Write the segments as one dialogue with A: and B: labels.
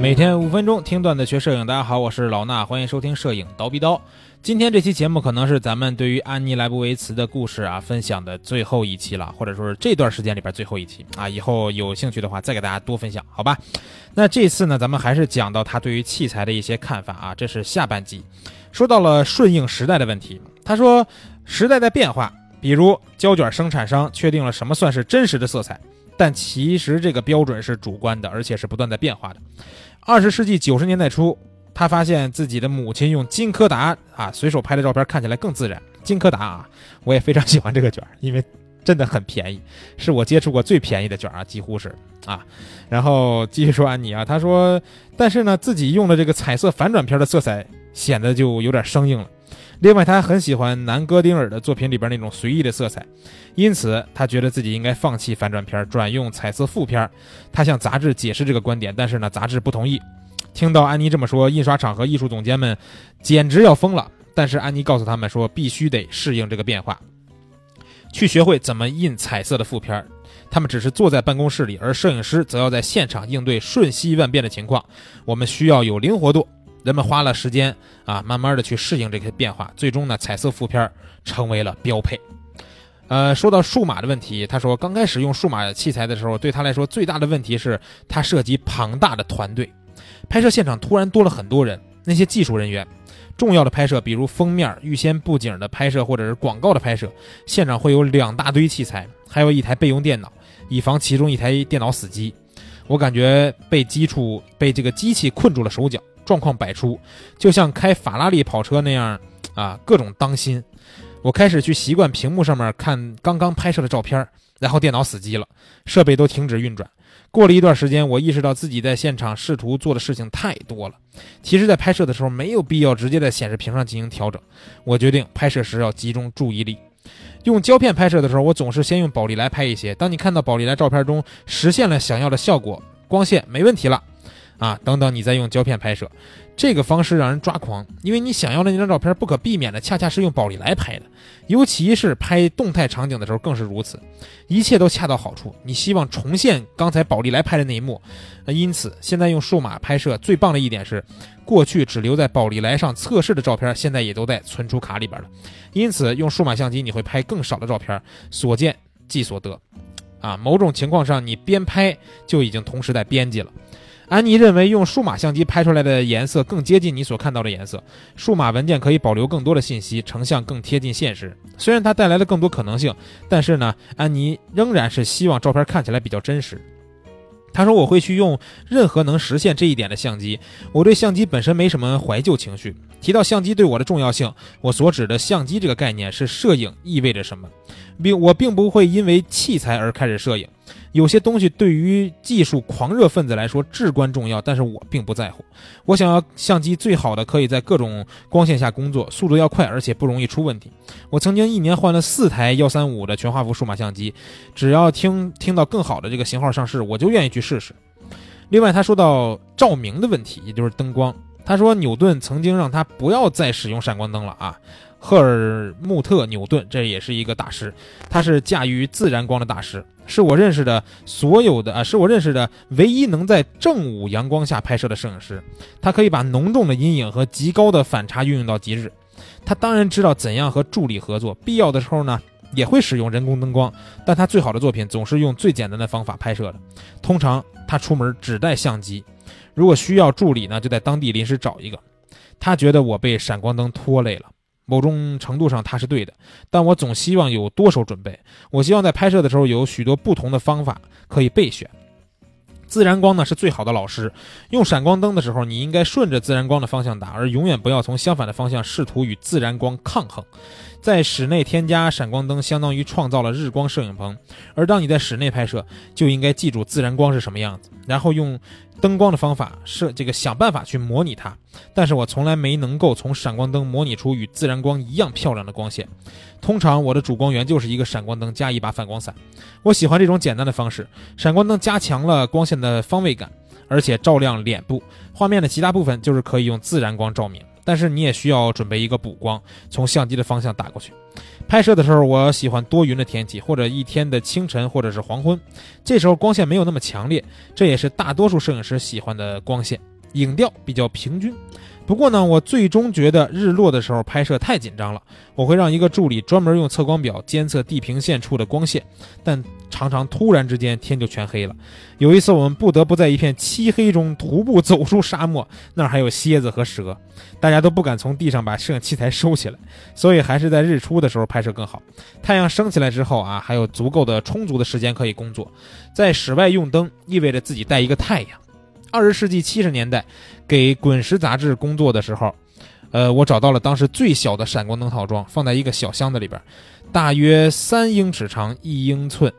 A: 每天五分钟听段子学摄影，大家好，我是老衲，欢迎收听摄影刀逼刀。今天这期节目可能是咱们对于安妮莱布维茨的故事啊分享的最后一期了，或者说是这段时间里边最后一期啊。以后有兴趣的话再给大家多分享，好吧？那这次呢，咱们还是讲到他对于器材的一些看法啊。这是下半集，说到了顺应时代的问题。他说，时代在变化，比如胶卷生产商确定了什么算是真实的色彩。但其实这个标准是主观的，而且是不断在变化的。二十世纪九十年代初，他发现自己的母亲用金柯达啊随手拍的照片看起来更自然。金柯达啊，我也非常喜欢这个卷，因为真的很便宜，是我接触过最便宜的卷啊，几乎是啊。然后继续说安妮啊，他说，但是呢，自己用的这个彩色反转片的色彩显得就有点生硬了。另外，他很喜欢南戈丁尔的作品里边那种随意的色彩，因此他觉得自己应该放弃反转片，转用彩色副片。他向杂志解释这个观点，但是呢，杂志不同意。听到安妮这么说，印刷厂和艺术总监们简直要疯了。但是安妮告诉他们说，必须得适应这个变化，去学会怎么印彩色的副片。他们只是坐在办公室里，而摄影师则要在现场应对瞬息万变的情况。我们需要有灵活度。人们花了时间啊，慢慢的去适应这些变化，最终呢，彩色负片成为了标配。呃，说到数码的问题，他说刚开始用数码器材的时候，对他来说最大的问题是，他涉及庞大的团队，拍摄现场突然多了很多人，那些技术人员，重要的拍摄，比如封面、预先布景的拍摄或者是广告的拍摄，现场会有两大堆器材，还有一台备用电脑，以防其中一台电脑死机。我感觉被机处被这个机器困住了手脚。状况百出，就像开法拉利跑车那样，啊，各种当心。我开始去习惯屏幕上面看刚刚拍摄的照片，然后电脑死机了，设备都停止运转。过了一段时间，我意识到自己在现场试图做的事情太多了。其实，在拍摄的时候没有必要直接在显示屏上进行调整。我决定拍摄时要集中注意力。用胶片拍摄的时候，我总是先用宝丽来拍一些。当你看到宝丽来照片中实现了想要的效果，光线没问题了。啊，等等，你再用胶片拍摄，这个方式让人抓狂，因为你想要的那张照片不可避免的恰恰是用宝丽来拍的，尤其是拍动态场景的时候更是如此，一切都恰到好处，你希望重现刚才宝丽来拍的那一幕，因此现在用数码拍摄最棒的一点是，过去只留在宝丽来上测试的照片，现在也都在存储卡里边了，因此用数码相机你会拍更少的照片，所见即所得，啊，某种情况上你边拍就已经同时在编辑了。安妮认为，用数码相机拍出来的颜色更接近你所看到的颜色。数码文件可以保留更多的信息，成像更贴近现实。虽然它带来了更多可能性，但是呢，安妮仍然是希望照片看起来比较真实。他说：“我会去用任何能实现这一点的相机。我对相机本身没什么怀旧情绪。提到相机对我的重要性，我所指的相机这个概念是摄影意味着什么，并我并不会因为器材而开始摄影。”有些东西对于技术狂热分子来说至关重要，但是我并不在乎。我想要相机最好的，可以在各种光线下工作，速度要快，而且不容易出问题。我曾经一年换了四台幺三五的全画幅数码相机，只要听听到更好的这个型号上市，我就愿意去试试。另外，他说到照明的问题，也就是灯光。他说牛顿曾经让他不要再使用闪光灯了啊。赫尔穆特·牛顿，这也是一个大师，他是驾驭自然光的大师。是我认识的所有的啊，是我认识的唯一能在正午阳光下拍摄的摄影师。他可以把浓重的阴影和极高的反差运用到极致。他当然知道怎样和助理合作，必要的时候呢也会使用人工灯光。但他最好的作品总是用最简单的方法拍摄的。通常他出门只带相机，如果需要助理呢，就在当地临时找一个。他觉得我被闪光灯拖累了。某种程度上，它是对的，但我总希望有多手准备。我希望在拍摄的时候有许多不同的方法可以备选。自然光呢是最好的老师。用闪光灯的时候，你应该顺着自然光的方向打，而永远不要从相反的方向试图与自然光抗衡。在室内添加闪光灯，相当于创造了日光摄影棚。而当你在室内拍摄，就应该记住自然光是什么样子，然后用。灯光的方法设这个想办法去模拟它，但是我从来没能够从闪光灯模拟出与自然光一样漂亮的光线。通常我的主光源就是一个闪光灯加一把反光伞。我喜欢这种简单的方式。闪光灯加强了光线的方位感，而且照亮脸部。画面的其他部分就是可以用自然光照明，但是你也需要准备一个补光，从相机的方向打过去。拍摄的时候，我喜欢多云的天气，或者一天的清晨，或者是黄昏，这时候光线没有那么强烈，这也是大多数摄影师喜欢的光线，影调比较平均。不过呢，我最终觉得日落的时候拍摄太紧张了，我会让一个助理专门用测光表监测地平线处的光线，但常常突然之间天就全黑了。有一次我们不得不在一片漆黑中徒步走出沙漠，那儿还有蝎子和蛇，大家都不敢从地上把摄影器材收起来，所以还是在日出的时候拍摄更好。太阳升起来之后啊，还有足够的充足的时间可以工作。在室外用灯意味着自己带一个太阳。二十世纪七十年代，给《滚石》杂志工作的时候，呃，我找到了当时最小的闪光灯套装，放在一个小箱子里边，大约三英尺长，一英寸，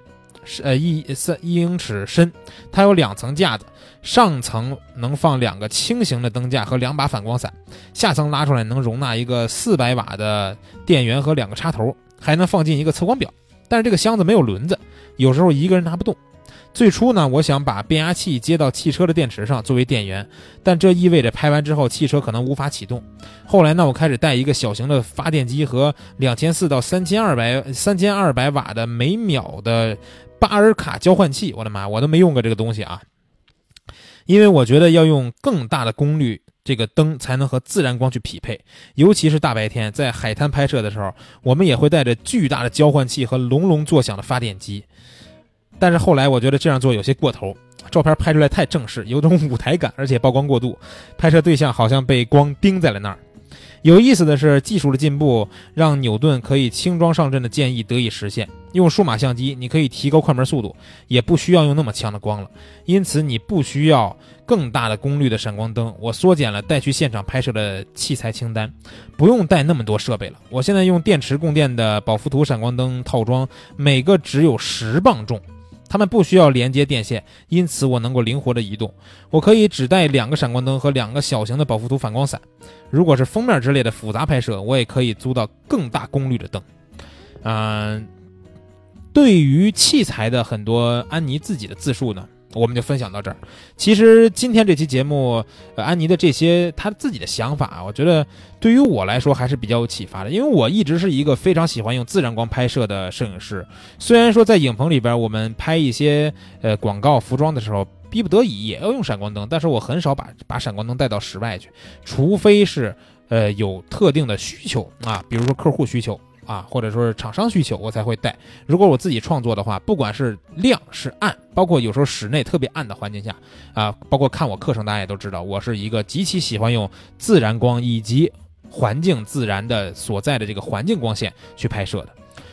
A: 呃一三一英尺深。它有两层架子，上层能放两个轻型的灯架和两把反光伞，下层拉出来能容纳一个四百瓦的电源和两个插头，还能放进一个测光表。但是这个箱子没有轮子，有时候一个人拿不动。最初呢，我想把变压器接到汽车的电池上作为电源，但这意味着拍完之后汽车可能无法启动。后来呢，我开始带一个小型的发电机和两千四到三千二百三千二百瓦的每秒的巴尔卡交换器。我的妈，我都没用过这个东西啊！因为我觉得要用更大的功率，这个灯才能和自然光去匹配，尤其是大白天在海滩拍摄的时候，我们也会带着巨大的交换器和隆隆作响的发电机。但是后来我觉得这样做有些过头，照片拍出来太正式，有种舞台感，而且曝光过度，拍摄对象好像被光盯在了那儿。有意思的是，技术的进步让牛顿可以轻装上阵的建议得以实现。用数码相机，你可以提高快门速度，也不需要用那么强的光了。因此，你不需要更大的功率的闪光灯。我缩减了带去现场拍摄的器材清单，不用带那么多设备了。我现在用电池供电的宝福图闪光灯套装，每个只有十磅重。它们不需要连接电线，因此我能够灵活的移动。我可以只带两个闪光灯和两个小型的保护图反光伞。如果是封面之类的复杂拍摄，我也可以租到更大功率的灯。嗯，对于器材的很多安妮自己的自述呢？我们就分享到这儿。其实今天这期节目，安妮的这些她自己的想法，我觉得对于我来说还是比较有启发的。因为我一直是一个非常喜欢用自然光拍摄的摄影师。虽然说在影棚里边，我们拍一些呃广告服装的时候，逼不得已也要用闪光灯，但是我很少把把闪光灯带到室外去，除非是呃有特定的需求啊，比如说客户需求。啊，或者说是厂商需求，我才会带。如果我自己创作的话，不管是亮是暗，包括有时候室内特别暗的环境下，啊，包括看我课程，大家也都知道，我是一个极其喜欢用自然光以及环境自然的所在的这个环境光线去拍摄的。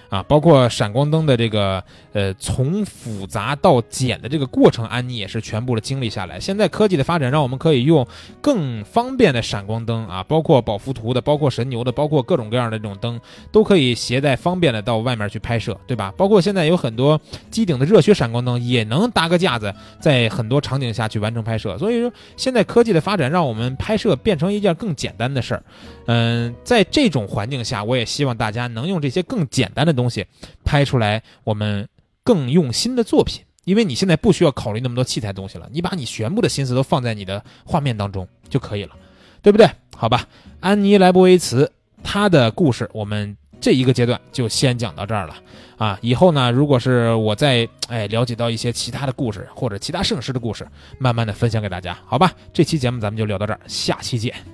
A: 啊，包括闪光灯的这个呃，从复杂到简的这个过程，安妮也是全部的经历下来。现在科技的发展，让我们可以用更方便的闪光灯啊，包括宝福图的，包括神牛的，包括各种各样的这种灯，都可以携带方便的到外面去拍摄，对吧？包括现在有很多机顶的热靴闪光灯，也能搭个架子，在很多场景下去完成拍摄。所以说，现在科技的发展，让我们拍摄变成一件更简单的事儿。嗯，在这种环境下，我也希望大家能用这些更简单的东西拍出来我们更用心的作品。因为你现在不需要考虑那么多器材东西了，你把你全部的心思都放在你的画面当中就可以了，对不对？好吧，安妮莱博维茨她的故事，我们这一个阶段就先讲到这儿了啊。以后呢，如果是我再哎了解到一些其他的故事或者其他摄影师的故事，慢慢的分享给大家，好吧？这期节目咱们就聊到这儿，下期见。